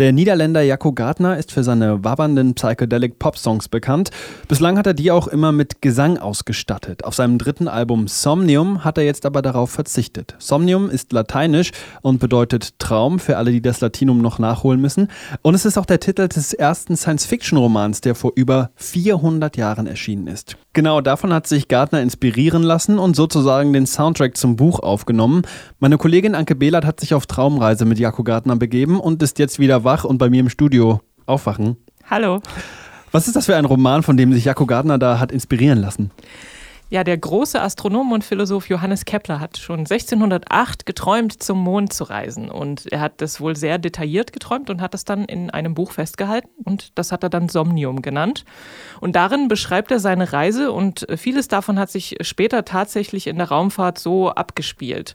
Der Niederländer Jacco Gardner ist für seine wabbernden Psychedelic Pop-Songs bekannt. Bislang hat er die auch immer mit Gesang ausgestattet. Auf seinem dritten Album Somnium hat er jetzt aber darauf verzichtet. Somnium ist lateinisch und bedeutet Traum für alle, die das Latinum noch nachholen müssen. Und es ist auch der Titel des ersten Science-Fiction-Romans, der vor über 400 Jahren erschienen ist. Genau davon hat sich Gardner inspirieren lassen und sozusagen den Soundtrack zum Buch aufgenommen. Meine Kollegin Anke Behlert hat sich auf Traumreise mit Jacco Gardner begeben und ist jetzt wieder wach und bei mir im Studio aufwachen. Hallo. Was ist das für ein Roman, von dem sich Jaco Gardner da hat inspirieren lassen? Ja, der große Astronom und Philosoph Johannes Kepler hat schon 1608 geträumt, zum Mond zu reisen. Und er hat das wohl sehr detailliert geträumt und hat das dann in einem Buch festgehalten. Und das hat er dann Somnium genannt. Und darin beschreibt er seine Reise und vieles davon hat sich später tatsächlich in der Raumfahrt so abgespielt.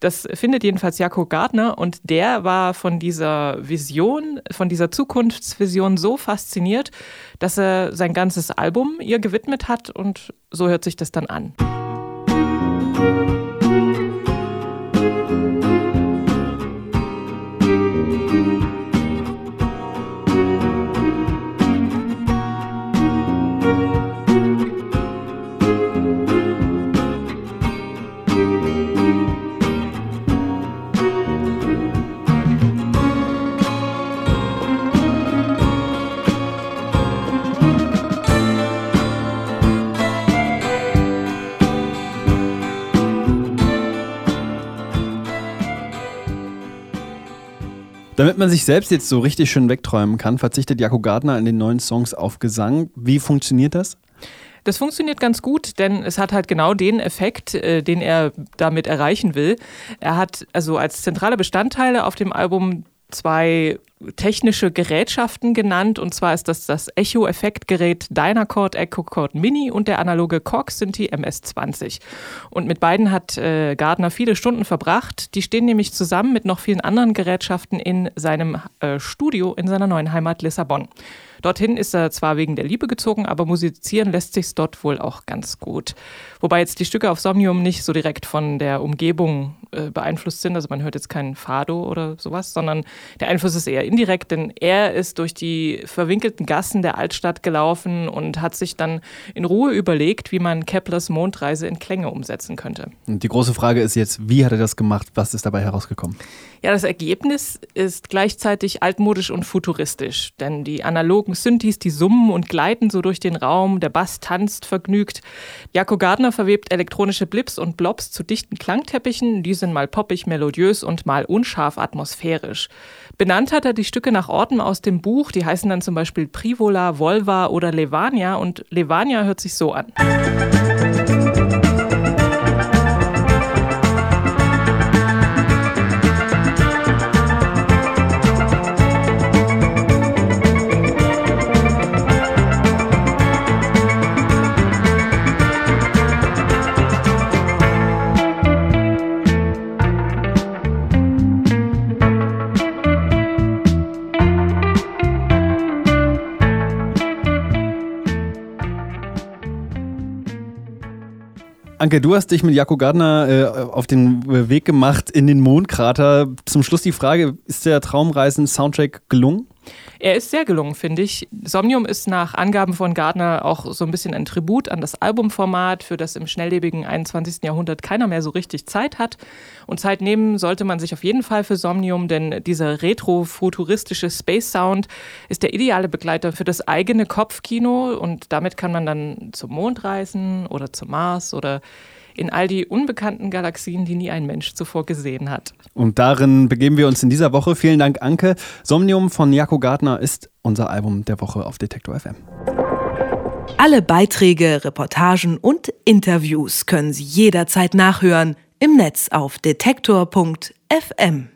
Das findet jedenfalls Jakob Gardner und der war von dieser Vision, von dieser Zukunftsvision so fasziniert, dass er sein ganzes Album ihr gewidmet hat und so hört sich das dann an. Damit man sich selbst jetzt so richtig schön wegträumen kann, verzichtet Jaco Gardner in den neuen Songs auf Gesang. Wie funktioniert das? Das funktioniert ganz gut, denn es hat halt genau den Effekt, äh, den er damit erreichen will. Er hat also als zentrale Bestandteile auf dem Album zwei technische Gerätschaften genannt. Und zwar ist das das Echo-Effektgerät Dynacord EchoCord Mini und der analoge Korg Synthi MS-20. Und mit beiden hat äh, Gardner viele Stunden verbracht. Die stehen nämlich zusammen mit noch vielen anderen Gerätschaften in seinem äh, Studio in seiner neuen Heimat Lissabon. Dorthin ist er zwar wegen der Liebe gezogen, aber musizieren lässt sich dort wohl auch ganz gut. Wobei jetzt die Stücke auf Somnium nicht so direkt von der Umgebung äh, beeinflusst sind. Also man hört jetzt keinen Fado oder sowas, sondern der Einfluss ist eher indirekt, denn er ist durch die verwinkelten Gassen der Altstadt gelaufen und hat sich dann in Ruhe überlegt, wie man Keplers Mondreise in Klänge umsetzen könnte. Und die große Frage ist jetzt, wie hat er das gemacht? Was ist dabei herausgekommen? Ja, das Ergebnis ist gleichzeitig altmodisch und futuristisch, denn die analogen Synthes, die summen und gleiten so durch den Raum, der Bass tanzt vergnügt. Jaco Gardner verwebt elektronische Blips und Blobs zu dichten Klangteppichen, die sind mal poppig melodiös und mal unscharf atmosphärisch. Benannt hat er die Stücke nach Orten aus dem Buch, die heißen dann zum Beispiel Privola, Volva oder Levania und Levania hört sich so an. Anke, du hast dich mit Jaco Gardner äh, auf den Weg gemacht in den Mondkrater. Zum Schluss die Frage, ist der Traumreisen-Soundtrack gelungen? Er ist sehr gelungen, finde ich. Somnium ist nach Angaben von Gardner auch so ein bisschen ein Tribut an das Albumformat, für das im schnelllebigen 21. Jahrhundert keiner mehr so richtig Zeit hat. Und Zeit nehmen sollte man sich auf jeden Fall für Somnium, denn dieser retro-futuristische Space-Sound ist der ideale Begleiter für das eigene Kopfkino und damit kann man dann zum Mond reisen oder zum Mars oder in all die unbekannten Galaxien, die nie ein Mensch zuvor gesehen hat. Und darin begeben wir uns in dieser Woche. Vielen Dank, Anke. Somnium von Jaco Gardner ist unser Album der Woche auf Detektor FM. Alle Beiträge, Reportagen und Interviews können Sie jederzeit nachhören im Netz auf detektor.fm.